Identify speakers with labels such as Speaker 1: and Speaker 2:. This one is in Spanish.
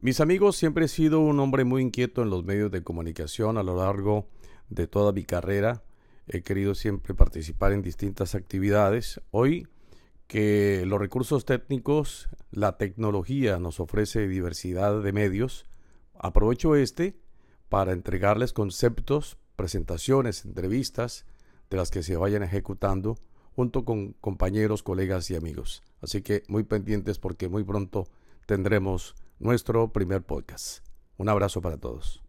Speaker 1: Mis amigos, siempre he sido un hombre muy inquieto en los medios de comunicación a lo largo de toda mi carrera. He querido siempre participar en distintas actividades. Hoy que los recursos técnicos, la tecnología nos ofrece diversidad de medios, aprovecho este para entregarles conceptos, presentaciones, entrevistas de las que se vayan ejecutando junto con compañeros, colegas y amigos. Así que muy pendientes porque muy pronto tendremos nuestro primer podcast. Un abrazo para todos.